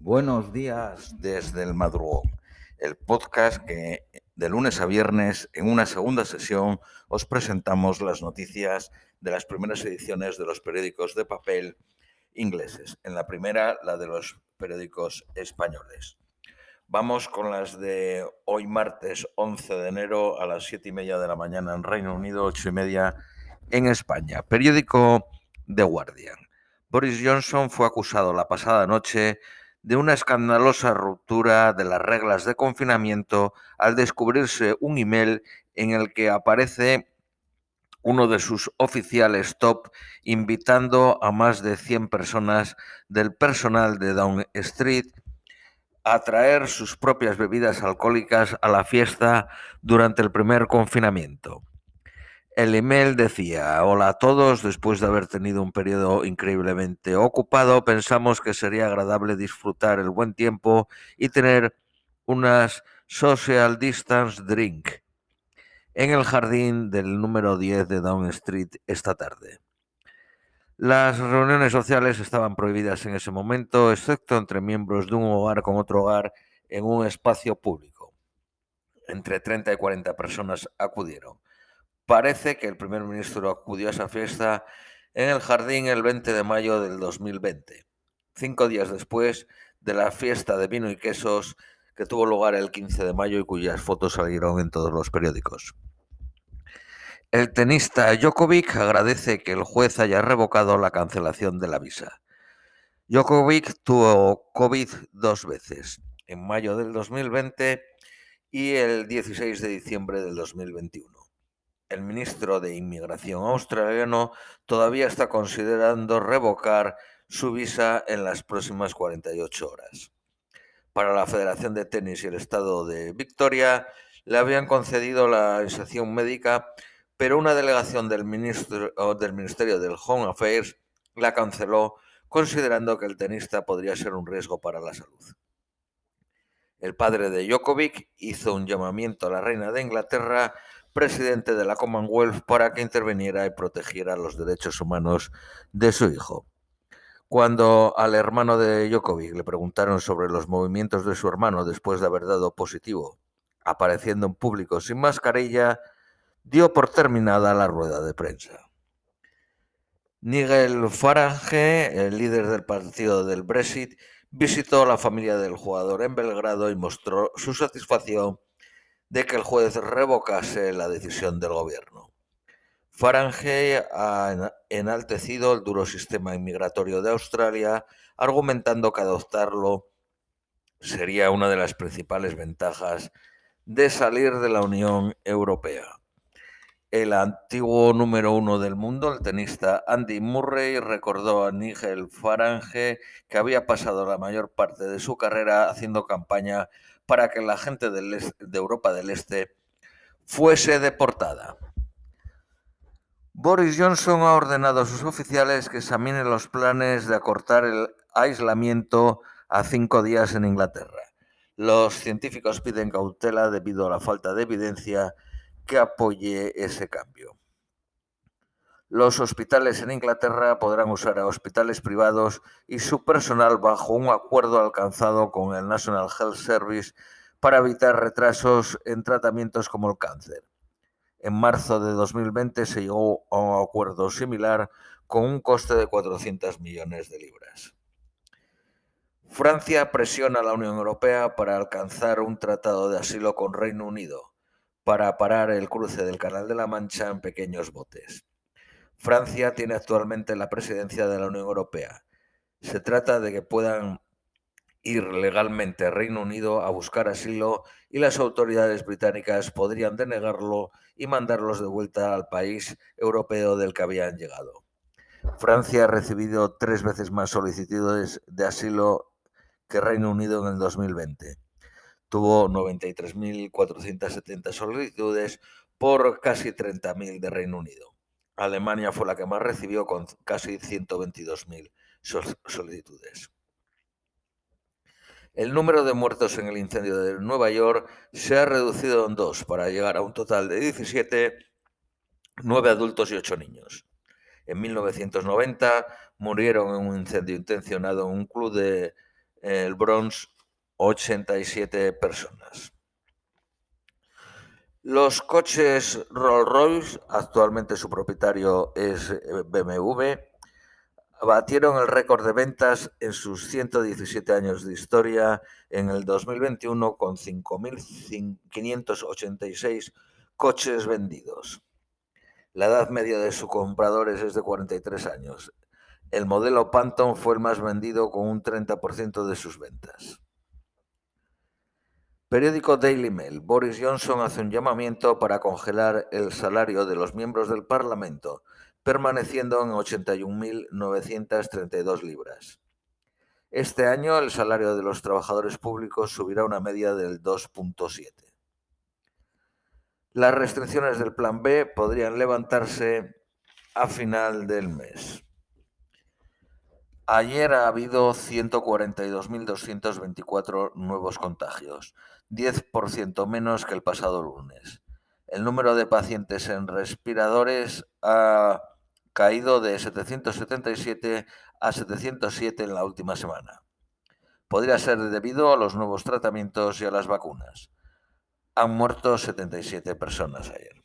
Buenos días desde el madrugón, el podcast que de lunes a viernes en una segunda sesión os presentamos las noticias de las primeras ediciones de los periódicos de papel ingleses. En la primera, la de los periódicos españoles. Vamos con las de hoy martes 11 de enero a las 7 y media de la mañana en Reino Unido, 8 y media en España. Periódico The Guardian. Boris Johnson fue acusado la pasada noche de una escandalosa ruptura de las reglas de confinamiento al descubrirse un email en el que aparece uno de sus oficiales top invitando a más de 100 personas del personal de Down Street a traer sus propias bebidas alcohólicas a la fiesta durante el primer confinamiento. El email decía, hola a todos, después de haber tenido un periodo increíblemente ocupado, pensamos que sería agradable disfrutar el buen tiempo y tener unas social distance drink en el jardín del número 10 de Down Street esta tarde. Las reuniones sociales estaban prohibidas en ese momento, excepto entre miembros de un hogar con otro hogar en un espacio público. Entre 30 y 40 personas acudieron. Parece que el primer ministro acudió a esa fiesta en el jardín el 20 de mayo del 2020, cinco días después de la fiesta de vino y quesos que tuvo lugar el 15 de mayo y cuyas fotos salieron en todos los periódicos. El tenista Djokovic agradece que el juez haya revocado la cancelación de la visa. Djokovic tuvo COVID dos veces, en mayo del 2020 y el 16 de diciembre del 2021 el ministro de Inmigración australiano todavía está considerando revocar su visa en las próximas 48 horas. Para la Federación de Tenis y el Estado de Victoria le habían concedido la excepción médica, pero una delegación del, del Ministerio del Home Affairs la canceló considerando que el tenista podría ser un riesgo para la salud. El padre de Djokovic hizo un llamamiento a la reina de Inglaterra presidente de la Commonwealth para que interviniera y protegiera los derechos humanos de su hijo. Cuando al hermano de Djokovic le preguntaron sobre los movimientos de su hermano después de haber dado positivo, apareciendo en público sin mascarilla, dio por terminada la rueda de prensa. Nigel Farage, el líder del partido del Brexit, visitó a la familia del jugador en Belgrado y mostró su satisfacción de que el juez revocase la decisión del gobierno. Farange ha enaltecido el duro sistema inmigratorio de Australia, argumentando que adoptarlo sería una de las principales ventajas de salir de la Unión Europea. El antiguo número uno del mundo, el tenista Andy Murray, recordó a Nigel Farange que había pasado la mayor parte de su carrera haciendo campaña para que la gente de Europa del Este fuese deportada. Boris Johnson ha ordenado a sus oficiales que examinen los planes de acortar el aislamiento a cinco días en Inglaterra. Los científicos piden cautela debido a la falta de evidencia que apoye ese cambio. Los hospitales en Inglaterra podrán usar a hospitales privados y su personal bajo un acuerdo alcanzado con el National Health Service para evitar retrasos en tratamientos como el cáncer. En marzo de 2020 se llegó a un acuerdo similar con un coste de 400 millones de libras. Francia presiona a la Unión Europea para alcanzar un tratado de asilo con Reino Unido para parar el cruce del Canal de la Mancha en pequeños botes. Francia tiene actualmente la presidencia de la Unión Europea. Se trata de que puedan ir legalmente a Reino Unido a buscar asilo y las autoridades británicas podrían denegarlo y mandarlos de vuelta al país europeo del que habían llegado. Francia ha recibido tres veces más solicitudes de asilo que Reino Unido en el 2020. Tuvo 93.470 solicitudes por casi 30.000 de Reino Unido. Alemania fue la que más recibió con casi 122.000 solicitudes. El número de muertos en el incendio de Nueva York se ha reducido en dos para llegar a un total de 17, 9 adultos y 8 niños. En 1990 murieron en un incendio intencionado en un club de el Bronx 87 personas. Los coches Rolls-Royce, actualmente su propietario es eh, BMW, batieron el récord de ventas en sus 117 años de historia en el 2021 con 5.586 coches vendidos. La edad media de sus compradores es de 43 años. El modelo Phantom fue el más vendido con un 30% de sus ventas. Periódico Daily Mail. Boris Johnson hace un llamamiento para congelar el salario de los miembros del Parlamento, permaneciendo en 81.932 libras. Este año el salario de los trabajadores públicos subirá una media del 2.7. Las restricciones del Plan B podrían levantarse a final del mes. Ayer ha habido 142.224 nuevos contagios, 10% menos que el pasado lunes. El número de pacientes en respiradores ha caído de 777 a 707 en la última semana. Podría ser debido a los nuevos tratamientos y a las vacunas. Han muerto 77 personas ayer.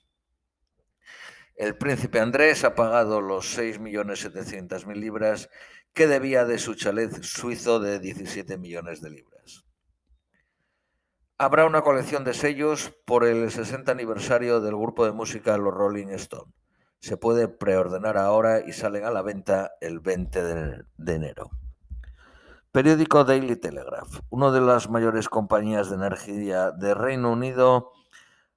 El príncipe Andrés ha pagado los 6.700.000 libras que debía de su chalet suizo de 17 millones de libras. Habrá una colección de sellos por el 60 aniversario del grupo de música Los Rolling Stone. Se puede preordenar ahora y salen a la venta el 20 de enero. Periódico Daily Telegraph, una de las mayores compañías de energía de Reino Unido,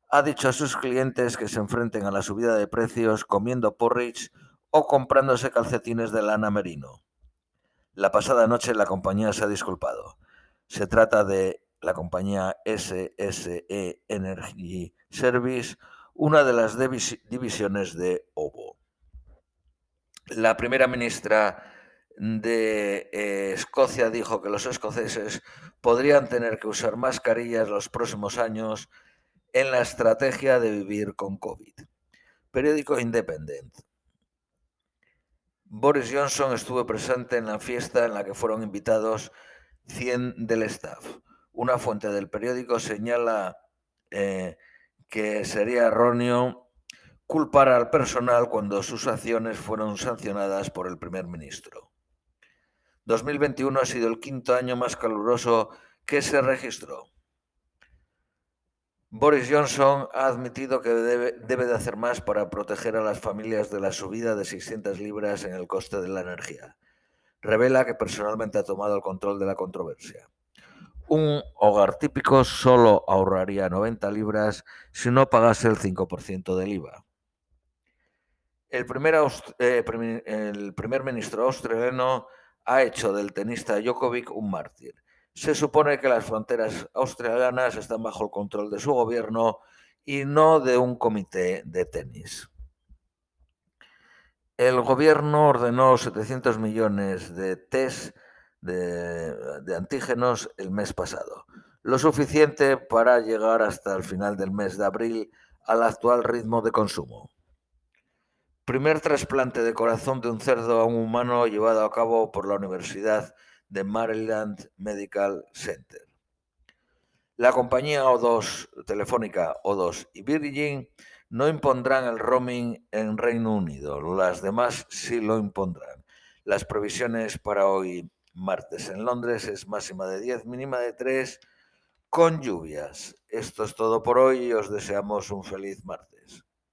ha dicho a sus clientes que se enfrenten a la subida de precios comiendo porridge o comprándose calcetines de lana merino. La pasada noche la compañía se ha disculpado. Se trata de la compañía SSE Energy Service, una de las divisiones de OVO. La primera ministra de eh, Escocia dijo que los escoceses podrían tener que usar mascarillas los próximos años en la estrategia de vivir con COVID. Periódico Independent. Boris Johnson estuvo presente en la fiesta en la que fueron invitados 100 del staff. Una fuente del periódico señala eh, que sería erróneo culpar al personal cuando sus acciones fueron sancionadas por el primer ministro. 2021 ha sido el quinto año más caluroso que se registró. Boris Johnson ha admitido que debe, de hacer más para proteger a las familias de la subida de 600 libras en el coste de la energía. Revela que personalmente ha tomado el control de la controversia. Un hogar típico solo ahorraría 90 libras si no pagase el 5% del IVA. El primer, eh, el primer ministro australiano ha hecho del tenista Djokovic un mártir se supone que las fronteras australianas están bajo el control de su gobierno y no de un comité de tenis. El gobierno ordenó 700 millones de test de, antígenos el mes pasado, lo suficiente para llegar hasta el final del mes de abril al actual ritmo de consumo. Primer trasplante de corazón de un cerdo a un humano llevado a cabo por la Universidad de Maryland Medical Center. La compañía O2 Telefónica O2 y Virgin no impondrán el roaming en Reino Unido, las demás sí lo impondrán. Las previsiones para hoy martes en Londres es máxima de 10, mínima de 3, con lluvias. Esto es todo por hoy y os deseamos un feliz martes.